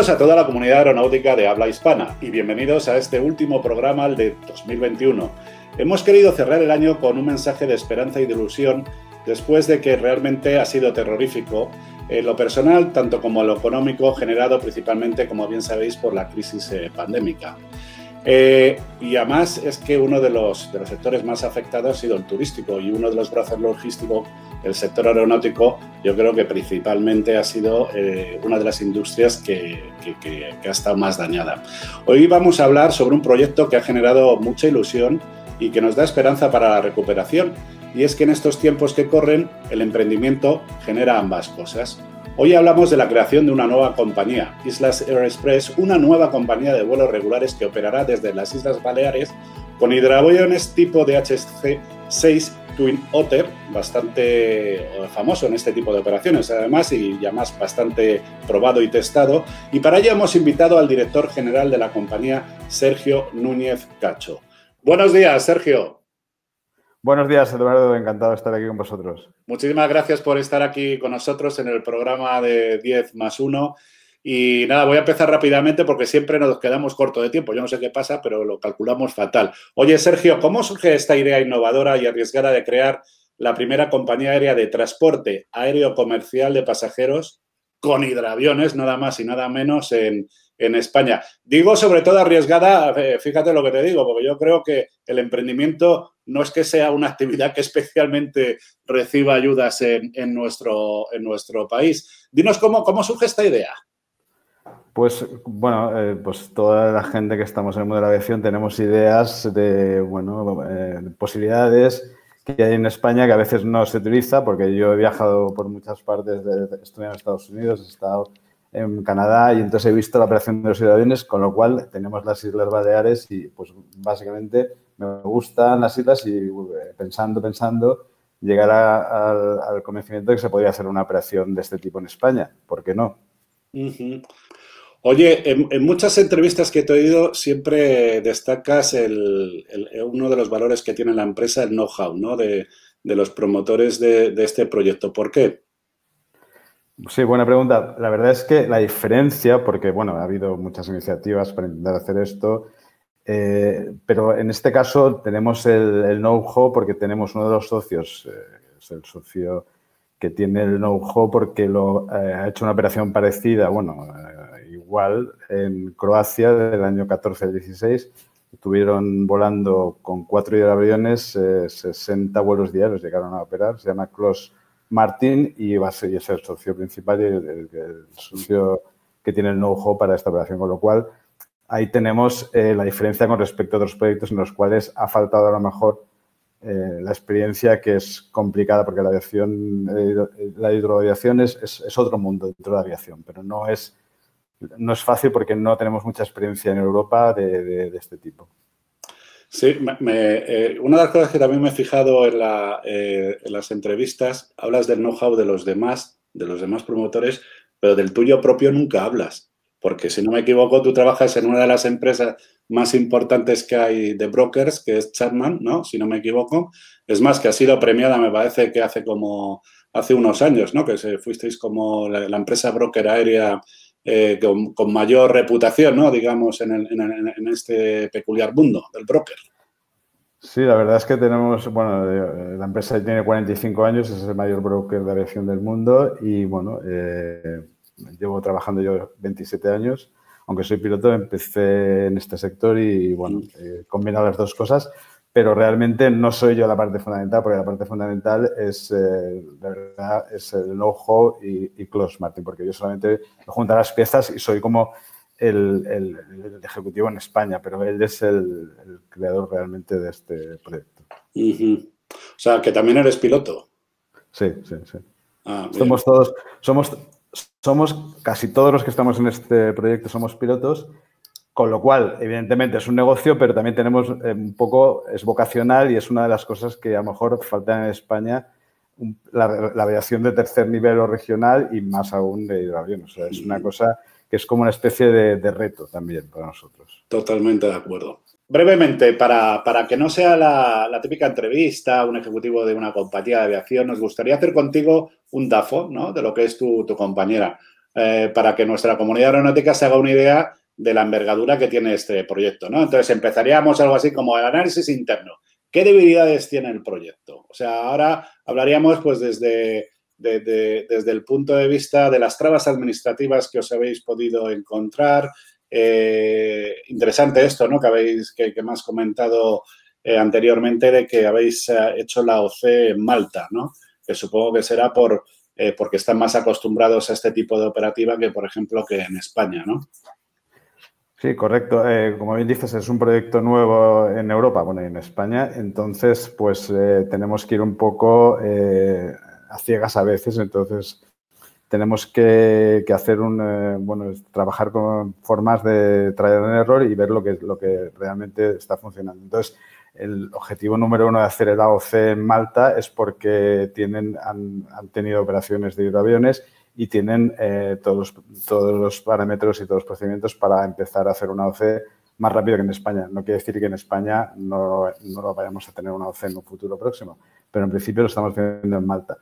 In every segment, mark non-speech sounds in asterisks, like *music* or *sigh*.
Bienvenidos a toda la comunidad aeronáutica de habla hispana y bienvenidos a este último programa de 2021. Hemos querido cerrar el año con un mensaje de esperanza y de ilusión después de que realmente ha sido terrorífico en lo personal, tanto como en lo económico, generado principalmente, como bien sabéis, por la crisis eh, pandémica. Eh, y además es que uno de los, de los sectores más afectados ha sido el turístico y uno de los brazos logísticos, el sector aeronáutico, yo creo que principalmente ha sido eh, una de las industrias que, que, que, ha estado más dañada. Hoy vamos a hablar sobre un proyecto que ha generado mucha ilusión y que nos da esperanza para la recuperación. Y es que en estos tiempos que corren, el emprendimiento genera ambas cosas. Hoy hablamos de la creación de una nueva compañía, Islas Air Express, una nueva compañía de vuelos regulares que operará desde las Islas Baleares con hidroaviones tipo DHC-6 Twin Otter, bastante eh, famoso en este tipo de operaciones además y ya más bastante probado y testado. Y para ello hemos invitado al director general de la compañía, Sergio Núñez Cacho. Buenos días, Sergio. Buenos días, Eduardo. Encantado de estar aquí con vosotros. Muchísimas gracias por estar aquí con nosotros en el programa de 10 más 1. Y nada, voy a empezar rápidamente porque siempre nos quedamos corto de tiempo. Yo no sé qué pasa, pero lo calculamos fatal. Oye, Sergio, ¿cómo surge esta idea innovadora y arriesgada de crear la primera compañía aérea de transporte aéreo comercial de pasajeros con hidroaviones, nada más y nada menos, en, en España. Digo sobre todo arriesgada, eh, fíjate lo que te digo, porque yo creo que el emprendimiento no es que sea una actividad que especialmente reciba ayudas en, nuestro, en nuestro país. Dinos cómo, cómo surge esta idea. Pues bueno, eh, pues toda la gente que estamos en el mundo de la aviación tenemos ideas de bueno, eh, posibilidades que hay en España que a veces no se utiliza, porque yo he viajado por muchas partes, de, en Estados Unidos, he estado en Canadá y entonces he visto la operación de los aviones, con lo cual tenemos las Islas Baleares y pues básicamente me gustan las islas y pensando, pensando, llegar al convencimiento de que se podría hacer una operación de este tipo en España. ¿Por qué no? Oye, en, muchas entrevistas que te he oído siempre destacas el, uno de los valores que tiene la empresa, el know-how, ¿no? De, los promotores de este proyecto. ¿Por qué? Sí, buena pregunta. La verdad es que la diferencia, porque bueno, ha habido muchas iniciativas para intentar hacer esto, eh, pero en este caso tenemos el, know-how porque tenemos uno de los socios, eh, es el socio que tiene el know-how porque lo, eh, ha hecho una operación parecida, bueno, igual en Croacia del año 14 al 16. Estuvieron volando con cuatro hidroaviones, 60 vuelos diarios llegaron a operar, se llama Close Martin y va a ser, es el socio principal y el, socio que tiene el know-how para esta operación, con lo cual ahí tenemos eh, la diferencia con respecto a otros proyectos en los cuales ha faltado a lo mejor eh, la experiencia que es complicada porque la aviación, eh, la hidroaviación es, es, otro mundo dentro de la aviación, pero no es, no es fácil porque no tenemos mucha experiencia en Europa de este tipo. Sí, eh, una de las cosas que también me he fijado eh, en, las entrevistas, hablas del know-how de los demás, de los demás promotores, pero del tuyo propio nunca hablas. Porque si no me equivoco, tú trabajas en una de las empresas más importantes que hay de brokers, que es Chapman, ¿no? Si no me equivoco. Es más, que ha sido premiada, me parece que hace como, hace unos años, ¿no? Que fuisteis como la empresa broker aérea eh, con, mayor reputación, ¿no? digamos, en, en, este peculiar mundo del broker. Sí, la verdad es que tenemos, bueno, eh, la empresa tiene 45 años, es el mayor broker de aviación del mundo y, bueno, eh, llevo trabajando yo 27 años. Aunque soy piloto, empecé en este sector y, bueno, he combinado las dos cosas pero realmente no soy yo la parte fundamental, porque la parte fundamental es, eh, verdad, es el know-how y, Close Martin, porque yo solamente junto las piezas y soy como el, el, ejecutivo en España, pero él es el, creador realmente de este proyecto. O sea, que también eres piloto. Sí, sí, sí. Ah, somos todos, somos, somos casi todos los que estamos en este proyecto somos pilotos con lo cual, evidentemente, es un negocio, pero también tenemos eh, un poco, es vocacional y es una de las cosas que a lo mejor falta en España, la, aviación de tercer nivel o regional y más aún de hidroavión. O sea, es una cosa que es como una especie de, reto también para nosotros. Totalmente de acuerdo. Brevemente, para, que no sea la, típica entrevista, un ejecutivo de una compañía de aviación, nos gustaría hacer contigo un DAFO ¿no? de lo que es tu, tu compañera. eh, para que nuestra comunidad aeronáutica se haga una idea de la envergadura que tiene este proyecto, ¿no? Entonces empezaríamos algo así como el análisis interno. ¿Qué debilidades tiene el proyecto? O sea, ahora hablaríamos pues desde, desde el punto de vista de las trabas administrativas que os habéis podido encontrar. Eh, interesante esto, ¿no? Que habéis, que, me has comentado eh, anteriormente de que habéis eh, hecho la OC en Malta, ¿no? Que supongo que será por, porque están más acostumbrados a este tipo de operativa que, por ejemplo, que en España, ¿no? Sí, correcto. Eh, como bien dices, es un proyecto nuevo en Europa, bueno, y en España. Entonces, pues eh, tenemos que ir un poco eh, a ciegas a veces. Entonces, tenemos que, hacer un, bueno, trabajar con formas de traer en error y ver lo que, lo que realmente está funcionando. Entonces, el objetivo número uno de hacer el AOC en Malta es porque tienen, han, han tenido operaciones de hidroaviones y tienen eh, todos, todos los parámetros y todos los procedimientos para empezar a hacer una OC más rápido que en España. No quiere decir que en España no, no lo vayamos a tener una OC en un futuro próximo, pero en principio lo estamos haciendo en Malta.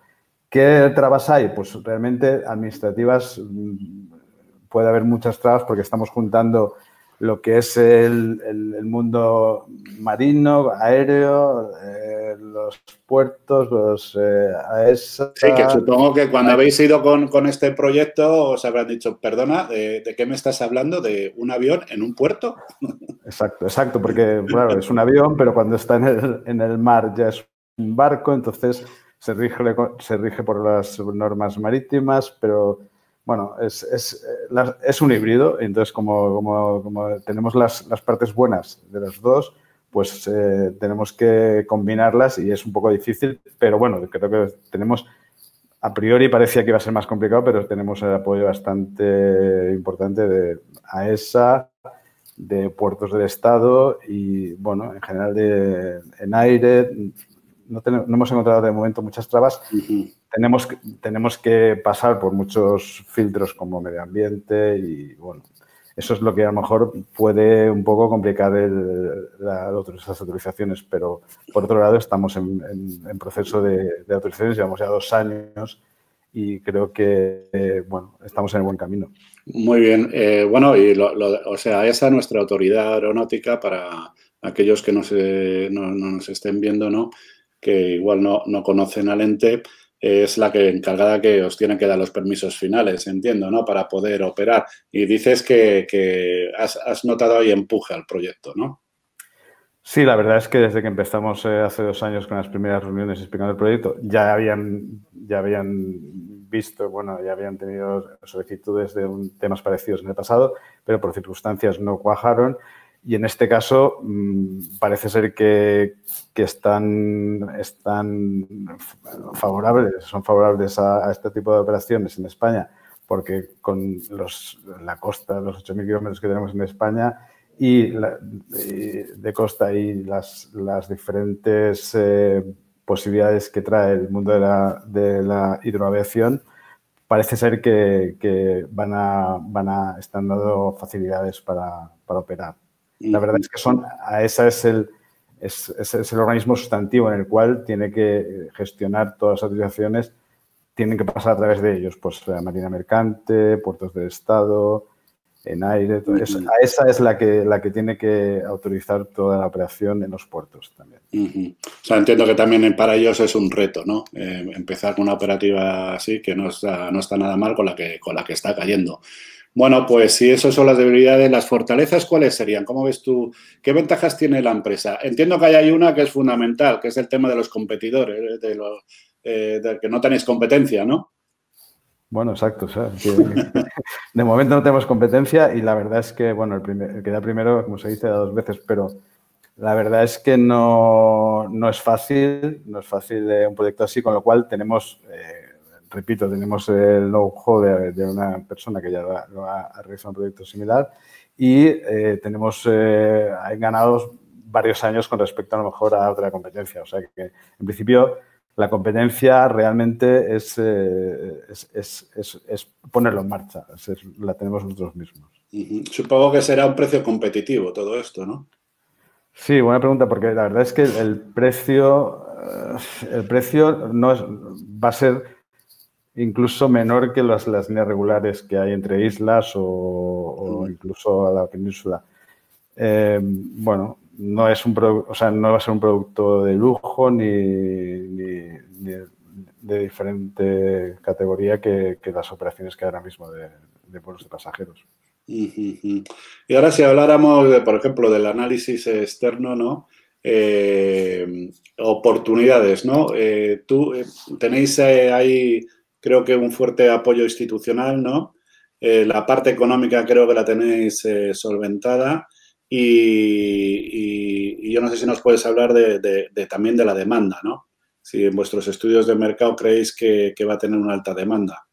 ¿Qué trabas hay? Pues realmente administrativas mm, puede haber muchas trabas porque estamos juntando lo que es el, el, mundo marino, aéreo, eh, los puertos, los eh, AESA. Sí, que supongo que cuando habéis ido con, con este proyecto os habrán dicho, perdona, ¿de, ¿de, qué me estás hablando? ¿De un avión en un puerto? *laughs* Exacto, exacto, porque claro, es un avión, pero cuando está en el, en el mar ya es un barco, entonces se rige, se rige por las normas marítimas, pero bueno, es, es, eh, es, un híbrido, entonces como, como, tenemos las, las, partes buenas de los dos, pues eh, tenemos que combinarlas y es un poco difícil, pero bueno, creo que tenemos, a priori parecía que iba a ser más complicado, pero tenemos el apoyo bastante importante de AESA, de puertos del Estado y, bueno, en general de, en aire. No, tenemos, no hemos encontrado de momento muchas trabas tenemos, tenemos que pasar por muchos filtros como medio ambiente y bueno, eso es lo que a lo mejor puede un poco complicar el, la, las autorizaciones, pero por otro lado estamos en, proceso de, de, autorizaciones, llevamos ya dos años y creo que, eh, bueno, estamos en el buen camino. Muy bien. Eh, bueno, y lo, o sea, esa es nuestra autoridad aeronáutica para aquellos que no, se, no, no nos estén viendo, ¿no? que igual no, no conocen al ente, es la que encargada que os tiene que dar los permisos finales, entiendo, ¿no? Para poder operar. Y dices que, has, notado ahí empuje al proyecto, ¿no? Sí, la verdad es que desde que empezamos eh, hace dos años con las primeras reuniones explicando el proyecto, ya habían, ya habían visto, bueno, ya habían tenido solicitudes de temas parecidos en el pasado, pero por circunstancias no cuajaron y en este caso mm, parece ser que, están, están favorables, son favorables a, este tipo de operaciones en España, porque con los, la costa, los 8.000 kilómetros que tenemos en España y, de costa y las, las diferentes eh, posibilidades que trae el mundo de la, de la hidroaviación, parece ser que, van, a, van a están dando facilidades para, para operar. La verdad es que son, esa es el, es, es, el organismo sustantivo en el cual tiene que gestionar todas las autorizaciones, tienen que pasar a través de ellos, pues la Marina Mercante, puertos del Estado, en aire, todo eso. A esa es la que, la que tiene que autorizar toda la operación en los puertos también. O sea, entiendo que también para ellos es un reto, ¿no? Eh, empezar con una operativa así que no está, no está nada mal con la que, con la que está cayendo. Bueno, pues si esas son las debilidades, las fortalezas, ¿cuáles serían? ¿Cómo ves tú? ¿Qué ventajas tiene la empresa? Entiendo que hay una que es fundamental, que es el tema de los competidores, de, los, eh, que no tenéis competencia, ¿no? Bueno, exacto. *laughs* de momento no tenemos competencia y la verdad es que, bueno, el, primer, que da primero, como se dice, da dos veces, pero la verdad es que no, no es fácil, no es fácil de un proyecto así, con lo cual tenemos... Eh, repito, tenemos el know-how de, una persona que ya lo ha, realizado un proyecto similar y eh, tenemos eh, ganados varios años con respecto a lo mejor a otra competencia. O sea que, en principio, la competencia realmente es, eh, es, ponerlo en marcha. la tenemos nosotros mismos. Supongo que será un precio competitivo todo esto, ¿no? Sí, buena pregunta, porque la verdad es que el precio, el precio no va a ser incluso menor que las, las líneas regulares que hay entre islas o, incluso a la península. Eh, bueno, no es un o sea, no va a ser un producto de lujo ni, de diferente categoría que, las operaciones que hay ahora mismo de, de vuelos de pasajeros. Y ahora si habláramos, de, por ejemplo, del análisis externo, ¿no? Eh, oportunidades, ¿no? Eh, tú eh, tenéis ahí, creo que un fuerte apoyo institucional, ¿no? la parte económica creo que la tenéis solventada y, yo no sé si nos puedes hablar de, también de la demanda, ¿no? Si en vuestros estudios de mercado creéis que, va a tener una alta demanda.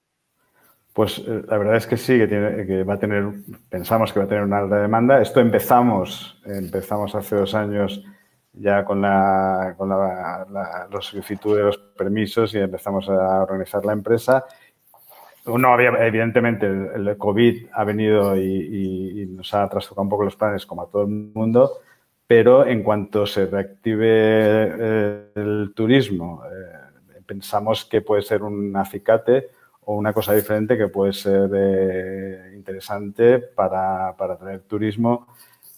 Pues la verdad es que sí, que, tiene, que va a tener, pensamos que va a tener una alta demanda. Esto empezamos, empezamos hace dos años ya con la, con la, solicitud de los permisos y empezamos a organizar la empresa. Uno había, evidentemente, el, COVID ha venido y, nos ha trastocado un poco los planes como a todo el mundo, pero en cuanto se reactive eh, el turismo, eh, pensamos que puede ser un acicate o una cosa diferente que puede ser eh, interesante para, para atraer turismo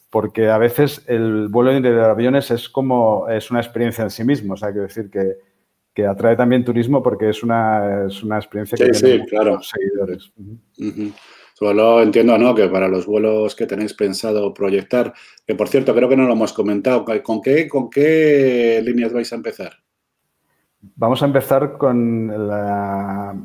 porque a veces el vuelo de aviones es como, es una experiencia en sí mismo, o sea, quiero decir que, que atrae también turismo porque es una, es una experiencia que tiene claro. seguidores. Solo entiendo, ¿no? Que para los vuelos que tenéis pensado proyectar, que por cierto, creo que no lo hemos comentado, ¿con qué, con qué líneas vais a empezar? Vamos a empezar con la,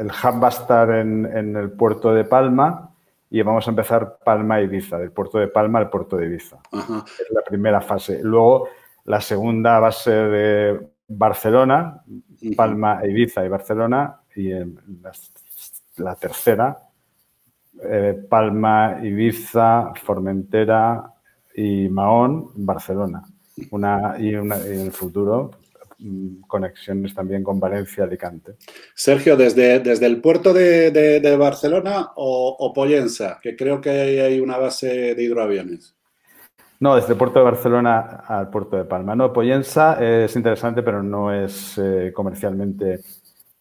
el hub va a estar en, en el puerto de Palma, y vamos a empezar Palma-Ibiza, del puerto de Palma al puerto de Ibiza. Es la primera fase. Luego, la segunda va a ser de Barcelona, Palma, Ibiza y Barcelona. Y la, tercera, eh, Palma, Ibiza, Formentera y Mahón, Barcelona. Una, y, una, y en el futuro, Mm, conexiones también con Valencia, Alicante. Sergio, desde, desde el puerto de, Barcelona o, o, Pollensa, que creo que hay una base de hidroaviones. No, desde el puerto de Barcelona al puerto de Palma. No, Pollensa es interesante, pero no es eh, comercialmente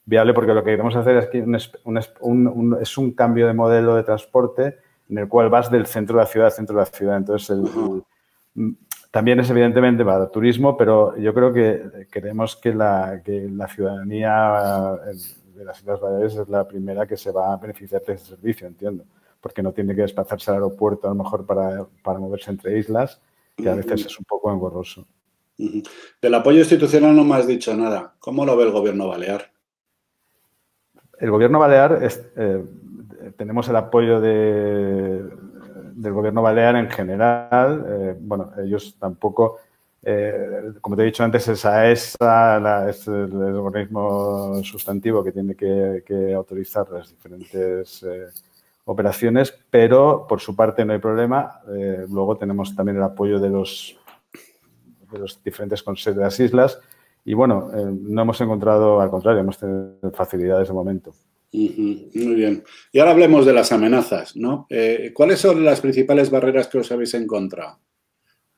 viable porque lo que queremos hacer es que un, es un cambio de modelo de transporte en el cual vas del centro de la ciudad al centro de la ciudad. Entonces, el, también es evidentemente para turismo, pero yo creo que queremos que la, que la ciudadanía de las Islas Baleares es la primera que se va a beneficiar de ese servicio, entiendo, porque no tiene que desplazarse al aeropuerto a lo mejor para, para moverse entre islas, que a veces es un poco engorroso. Del apoyo institucional no me has dicho nada. ¿Cómo lo ve el gobierno balear? El gobierno balear, es, eh, tenemos el apoyo de, del gobierno balear en general, eh, bueno, ellos tampoco, eh, como te he dicho antes, es AESA, es el, organismo sustantivo que tiene que, autorizar las diferentes operaciones, pero por su parte no hay problema. luego tenemos también el apoyo de los, de los diferentes consejos de las islas y bueno, no hemos encontrado, al contrario, hemos tenido facilidades de momento. Muy bien. Y ahora hablemos de las amenazas, ¿no? Eh, ¿Cuáles son las principales barreras que os habéis encontrado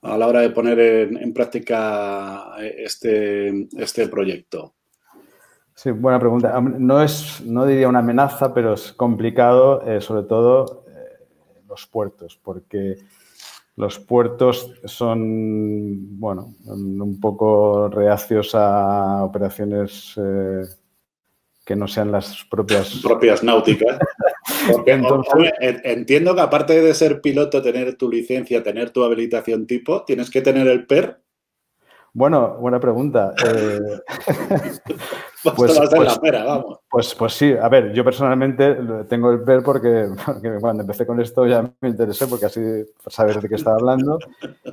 a la hora de poner en, práctica eh, este, este proyecto? Sí, buena pregunta. No es, no diría una amenaza, pero es complicado, eh, sobre todo los puertos, porque los puertos son, bueno, un poco reacios a operaciones que no sean las propias... *laughs* Propias náuticas. entiendo que aparte de ser piloto, tener tu licencia, tener tu habilitación tipo, tienes que tener el PER. Bueno, buena pregunta. Eh, *laughs* pues, pues, pues, vamos. Pues, pues, sí, a ver, yo personalmente tengo el PER porque, cuando empecé con esto ya me interesé porque así saber de qué estaba hablando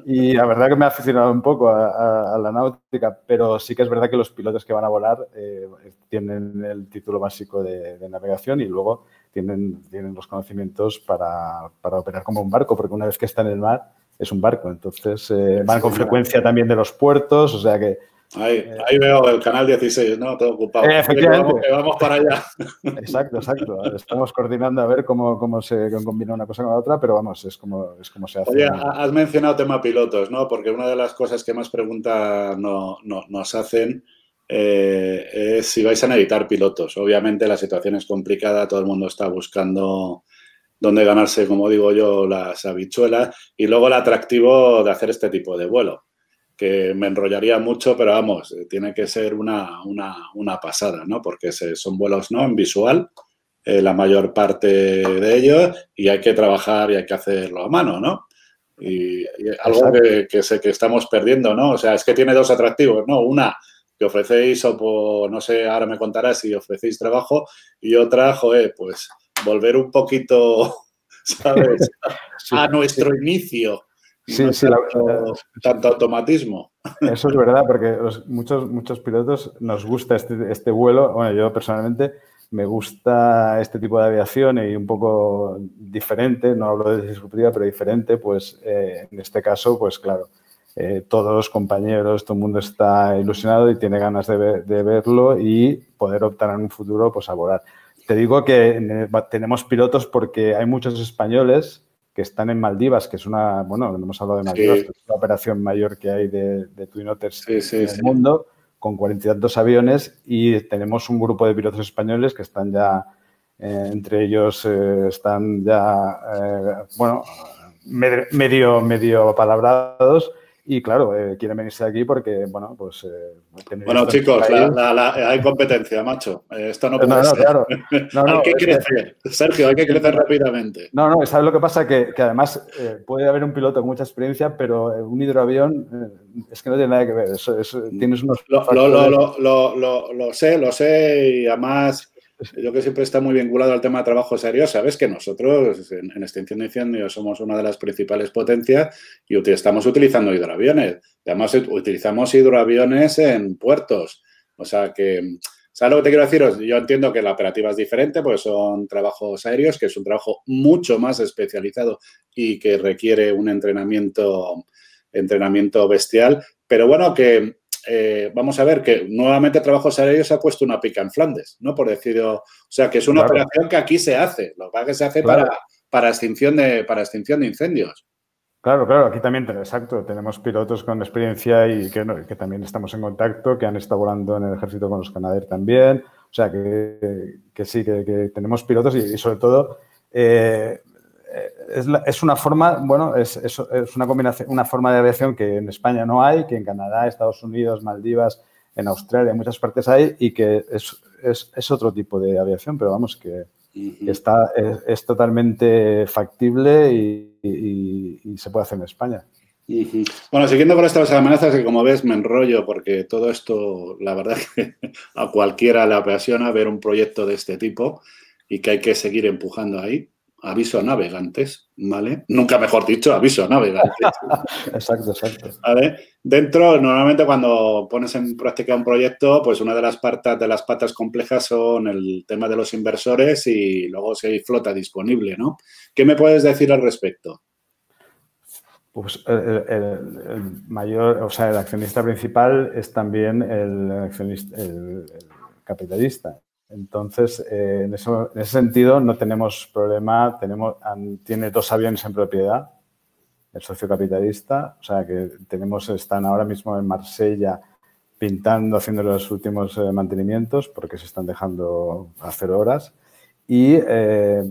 y la verdad que me ha aficionado un poco a, la náutica, pero sí que es verdad que los pilotos que van a volar eh, tienen el título básico de, navegación y luego tienen, tienen los conocimientos para, para operar como un barco, porque una vez que están en el mar es un barco. Entonces, eh, van con frecuencia también de los puertos, o sea que... Ahí, eh, ahí veo el canal 16, ¿no? Todo ocupado. efectivamente. vamos, para allá. *laughs* Exacto, exacto. Estamos coordinando a ver cómo, cómo se combina una cosa con la otra, pero vamos, es como, es como se hace. Oye, has mencionado tema pilotos, ¿no? Porque una de las cosas que más preguntas no, nos hacen eh, es si vais a necesitar pilotos. Obviamente la situación es complicada, todo el mundo está buscando dónde ganarse, como digo yo, las habichuelas y luego el atractivo de hacer este tipo de vuelo, que me enrollaría mucho, pero vamos, tiene que ser una, una, pasada, ¿no? Porque son vuelos, ¿no? En visual, eh, la mayor parte de ellos, y hay que trabajar y hay que hacerlo a mano, ¿no? Y, algo que, sé que estamos perdiendo, ¿no? O sea, es que tiene dos atractivos, ¿no? Una, que ofrecéis, o por, no sé, ahora me contarás si ofrecéis trabajo, y otra, joder, pues volver un poquito, *laughs* ¿sabes? A nuestro inicio. Sí, sí, tanto automatismo. Eso es verdad, porque muchos, muchos pilotos nos gusta este, este vuelo. Bueno, yo personalmente me gusta este tipo de aviación y un poco diferente, no hablo de disruptiva, pero diferente, pues eh, en este caso, pues claro, eh, todos los compañeros, todo el mundo está ilusionado y tiene ganas de, verlo y poder optar en un futuro pues a volar. Te digo que tenemos pilotos porque hay muchos españoles que están en Maldivas, que es una, bueno, no hemos hablado de Maldivas, es la operación mayor que hay de, de Twin Otters en el mundo con cuarenta y tantos aviones y tenemos un grupo de pilotos españoles que están ya, eh, entre ellos eh, están ya, eh, bueno, medio, medio palabrados y claro, eh, quieren venirse aquí porque, bueno, pues... Eh, bueno, chicos, hay competencia, macho. Eh, esto no puede ser. Claro. *laughs* hay que crecer, Sergio, hay que crecer rápidamente. No, no, ¿sabes lo que pasa? Que, que además puede haber un piloto con mucha experiencia, pero un hidroavión es que no tiene nada que ver. tienes unos... Lo, lo, lo, lo, sé, lo sé y además *laughs* yo que siempre está muy vinculado al tema de trabajo serio, sabes que nosotros en, extinción de incendios somos una de las principales potencias y estamos utilizando hidroaviones. Además, utilizamos hidroaviones en puertos. O sea que, ¿sabes lo que te quiero decir? Yo entiendo que la operativa es diferente, porque son trabajos aéreos, que es un trabajo mucho más especializado y que requiere un entrenamiento, entrenamiento bestial. Pero bueno, que eh, vamos a ver que nuevamente Trabajos Aéreos ha puesto una pica en Flandes, ¿no? Por decirlo, o sea, que es una operación que aquí se hace, lo que se hace para, para, extinción de, para extinción de incendios. Claro, claro, aquí también, exacto, tenemos pilotos con experiencia y que, que, también estamos en contacto, que han estado volando en el ejército con los Canadair también, o sea, que, que sí, que, tenemos pilotos y, sobre todo eh, es, una forma, bueno, es, una combinación, una forma de aviación que en España no hay, que en Canadá, Estados Unidos, Maldivas, en Australia, en muchas partes hay y que es, otro tipo de aviación, pero vamos, que, está, es, totalmente factible y, se puede hacer en España. Bueno, siguiendo con estas amenazas, que como ves me enrollo porque todo esto, la verdad *laughs* que a cualquiera le apasiona ver un proyecto de este tipo y que hay que seguir empujando ahí aviso a navegantes, ¿vale? Nunca mejor dicho, aviso a navegantes. *laughs* exacto, exacto. ¿Vale? Dentro, normalmente cuando pones en práctica un proyecto, pues una de las patas de las patas complejas son el tema de los inversores y luego si hay flota disponible, ¿no? ¿Qué me puedes decir al respecto? Pues el, mayor, o sea, el accionista principal es también el accionista, el capitalista. Entonces, eh, en, ese sentido, no tenemos problema. Tenemos, tiene dos aviones en propiedad, el socio capitalista. O sea, que tenemos, están ahora mismo en Marsella pintando, haciendo los últimos eh, mantenimientos porque se están dejando a cero horas. Y eh,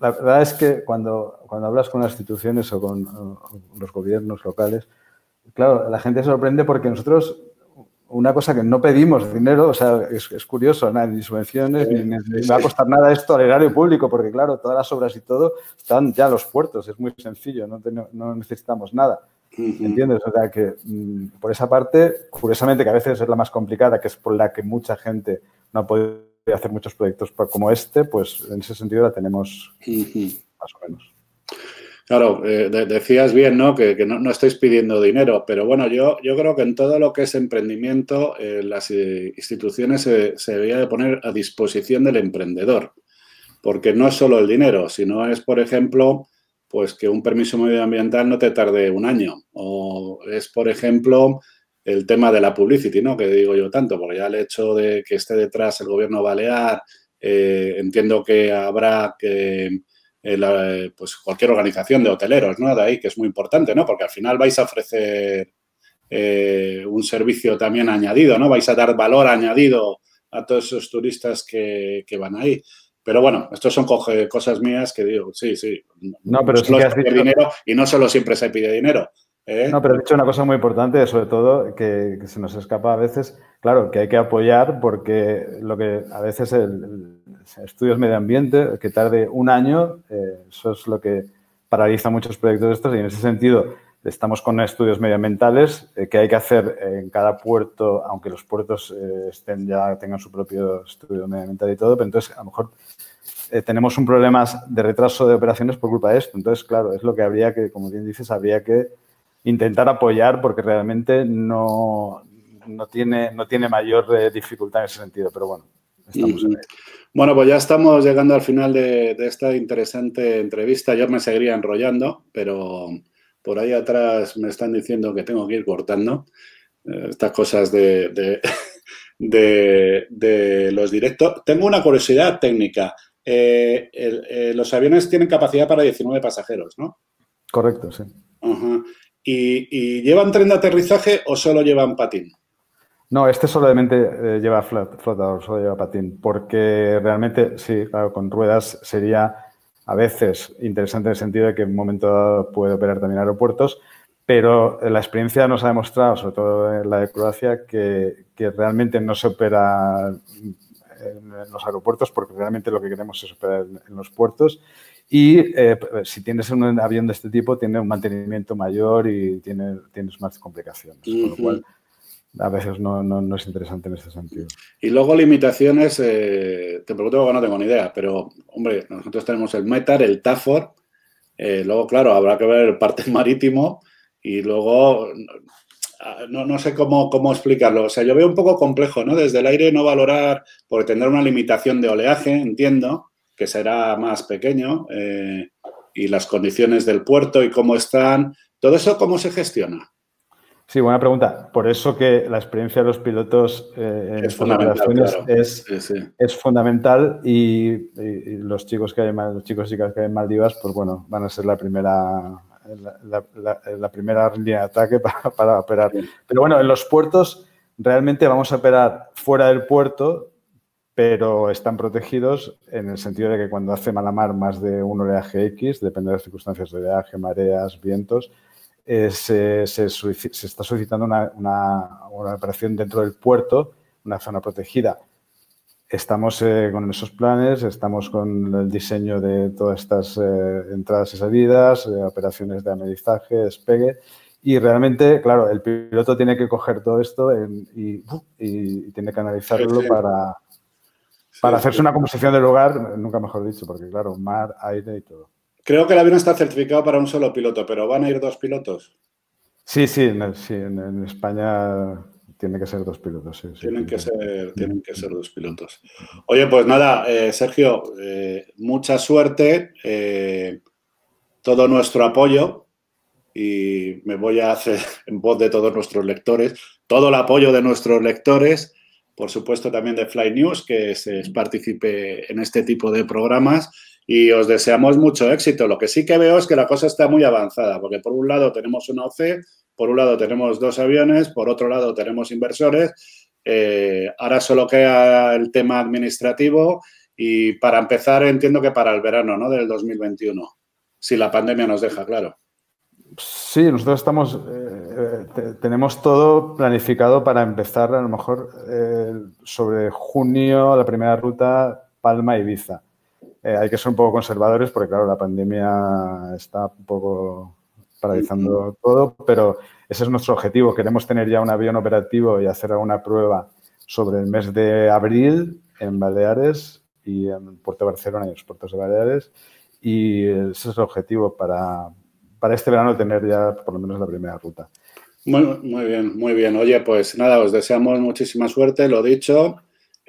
la verdad es que cuando, cuando hablas con las instituciones o con los gobiernos locales, claro, la gente se sorprende porque nosotros una cosa que no pedimos dinero, o sea, es, curioso, ni subvenciones, ni, va a costar nada esto al erario público, porque claro, todas las obras y todo están ya los puertos, es muy sencillo, no, no necesitamos nada. ¿Entiendes? O sea, que mm, por esa parte, curiosamente, que a veces es la más complicada, que es por la que mucha gente no ha podido hacer muchos proyectos como este, pues en ese sentido la tenemos más o menos. Claro, eh, decías bien, ¿no? Que, no, estáis pidiendo dinero, pero bueno, yo, creo que en todo lo que es emprendimiento, eh, las eh, instituciones se, debería de poner a disposición del emprendedor, porque no es solo el dinero, sino es, por ejemplo, pues que un permiso medioambiental no te tarde un año, o es, por ejemplo, el tema de la publicity, ¿no? Que digo yo tanto, porque ya el hecho de que esté detrás el gobierno balear, entiendo que habrá que pues cualquier organización de hoteleros, ¿no? De ahí, que es muy importante, ¿no? Porque al final vais a ofrecer eh, un servicio también añadido, ¿no? Vais a dar valor añadido a todos esos turistas que, van ahí. Pero bueno, estos son cosas mías que digo, sí, sí. No, pero sí que dinero y no solo siempre se pide dinero. ¿eh? No, pero he dicho una cosa muy importante, sobre todo que, se nos escapa a veces, claro, que hay que apoyar porque lo que a veces el, estudios medio ambiente, que tarde un año, eh, eso es lo que paraliza muchos proyectos de estos y en ese sentido estamos con estudios medioambientales eh, que hay que hacer en cada puerto, aunque los puertos eh, estén ya tengan su propio estudio medioambiental y todo, pero entonces a lo mejor tenemos un problema de retraso de operaciones por culpa de esto. Entonces, claro, es lo que habría que, como bien dices, habría que intentar apoyar porque realmente no, no, tiene, no tiene mayor dificultad en ese sentido, pero bueno. Estamos en Bueno, pues ya estamos llegando al final de, de esta interesante entrevista. Yo me seguiría enrollando, pero por ahí atrás me están diciendo que tengo que ir cortando eh, estas cosas de, de, *laughs* los directos. Tengo una curiosidad técnica. Eh, eh, los aviones tienen capacidad para 19 pasajeros, ¿no? Correcto, sí. ¿Y, llevan tren de aterrizaje o solo llevan patín? No, este solamente lleva flotador, solo lleva patín, porque realmente, sí, claro, con ruedas sería a veces interesante en el sentido de que en un momento puede operar también aeropuertos, pero la experiencia nos ha demostrado, sobre todo en la de Croacia, que, realmente no se opera en los aeropuertos porque realmente lo que queremos es operar en, los puertos. Y eh, si tienes un avión de este tipo tiene un mantenimiento mayor y tiene, tienes más complicaciones, con lo cual a veces no, no, es interesante en este sentido. Y luego limitaciones, eh, te pregunto porque no tengo ni idea, pero hombre, nosotros tenemos el METAR, el TAFOR, eh, luego claro, habrá que ver el parte *laughs* marítimo y luego no, no, sé cómo, cómo explicarlo. O sea, yo veo un poco complejo, ¿no? Desde el aire no valorar, porque tener una limitación de oleaje, entiendo, que será más pequeño, eh, y las condiciones del puerto y cómo están, todo eso, ¿cómo se gestiona? Sí, buena pregunta. Por eso que la experiencia de los pilotos eh, en es fundamental, es, fundamental y, los chicos que hay, los chicos y chicas que hay en Maldivas, pues bueno, van a ser la primera la, primera línea de ataque *laughs* para, operar. Pero bueno, en los puertos realmente vamos a operar fuera del puerto, pero están protegidos en el sentido de que cuando hace mala mar más de un oleaje X, depende de las circunstancias de oleaje, mareas, vientos, eh, se, está solicitando una, operación dentro del puerto, una zona protegida. Estamos eh, con esos planes, estamos con el diseño de todas estas eh, entradas y salidas, operaciones de amenizaje, despegue. Y realmente, claro, el piloto tiene que coger todo esto y, tiene que analizarlo para, para hacerse una composición del lugar, nunca mejor dicho, porque claro, mar, aire y todo. Creo que el avión está certificado para un solo piloto, pero ¿van a ir dos pilotos? Sí, sí, en, España tiene que ser dos pilotos. tienen, que ser, tienen que ser dos pilotos. Oye, pues nada, eh, Sergio, eh, mucha suerte, eh, todo nuestro apoyo y me voy a hacer *laughs* en voz de todos nuestros lectores, todo el apoyo de nuestros lectores, por supuesto también de Fly News, que se participe en este tipo de programas y os deseamos mucho éxito. Lo que sí que veo es que la cosa está muy avanzada, porque por un lado tenemos una OC, por un lado tenemos dos aviones, por otro lado tenemos inversores. Eh, ahora solo queda el tema administrativo y para empezar entiendo que para el verano ¿no? del 2021, si la pandemia nos deja, claro. Sí, nosotros estamos, eh, eh, tenemos todo planificado para empezar a lo mejor sobre junio, la primera ruta Palma-Ibiza. Eh, hay que ser un poco conservadores porque, claro, la pandemia está un poco paralizando todo, pero ese es nuestro objetivo. Queremos tener ya un avión operativo y hacer alguna prueba sobre el mes de abril en Baleares y en Puerto Barcelona y los puertos de Baleares. Y ese es el objetivo para, para este verano tener ya por lo menos la primera ruta. Muy, muy bien, muy bien. Oye, pues nada, os deseamos muchísima suerte, lo dicho.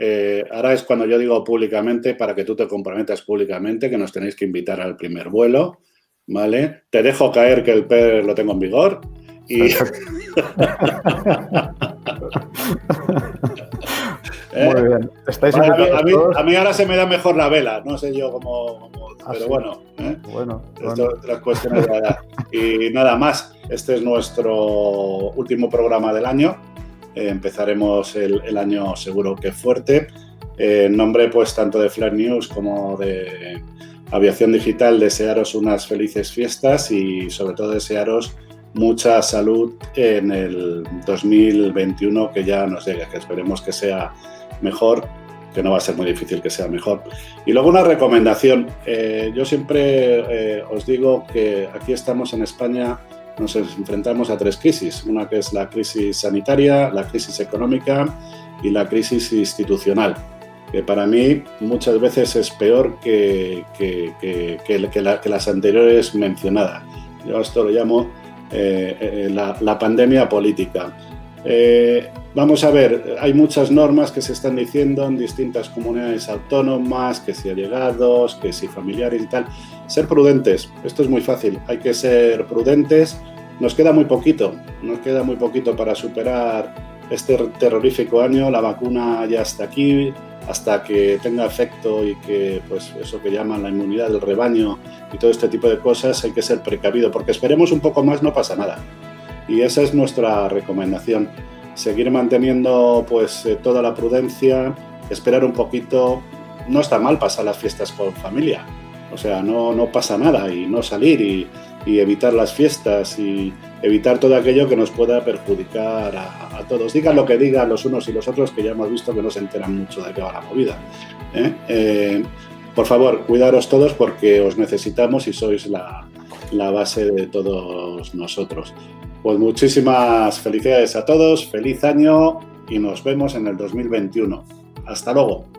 Eh, ahora es cuando yo digo públicamente, para que tú te comprometas públicamente, que nos tenéis que invitar al primer vuelo, ¿vale? Te dejo caer que el PER lo tengo en vigor y... *laughs* *laughs* ¿Eh? Muy bien. ¿Estáis a, mí, a, mí, ahora se me da mejor la vela, no sé yo cómo. Ah, pero bueno, ¿eh? bueno, Esto las cuestiones de edad. Y nada más, este es nuestro último programa del año. Eh, empezaremos el, el, año seguro que fuerte. en nombre, pues, tanto de Flare News como de Aviación Digital, desearos unas felices fiestas y, sobre todo, desearos mucha salud en el 2021 que ya nos llegue, que esperemos que sea mejor, que no va a ser muy difícil que sea mejor. Y luego una recomendación. Eh, yo siempre eh, os digo que aquí estamos en España, nos enfrentamos a tres crisis. Una que es la crisis sanitaria, la crisis económica y la crisis institucional que para mí muchas veces es peor que, que, que, las anteriores mencionadas. Yo esto lo llamo eh, eh, la, pandemia política. Eh, vamos a ver, hay muchas normas que se están diciendo en distintas comunidades autónomas, que si allegados, que si familiares y tal. Ser prudentes, esto es muy fácil, hay que ser prudentes. Nos queda muy poquito, nos queda muy poquito para superar este terrorífico año, la vacuna ya está aquí, hasta que tenga efecto y que, pues, eso que llaman la inmunidad del rebaño y todo este tipo de cosas, hay que ser precavido, porque esperemos un poco más, no pasa nada. Y esa es nuestra recomendación. Seguir manteniendo, pues, eh, toda la prudencia, esperar un poquito. No está mal pasar las fiestas con familia. O sea, no, no pasa nada y no salir y, y evitar las fiestas y evitar todo aquello que nos pueda perjudicar a, todos. Digan lo que digan los unos y los otros, que ya hemos visto que no se enteran mucho de qué va la movida. ¿eh? Eh, por favor, cuidaros todos porque os necesitamos y sois la, la base de todos nosotros. Pues muchísimas felicidades a todos, feliz año y nos vemos en el 2021. Hasta luego.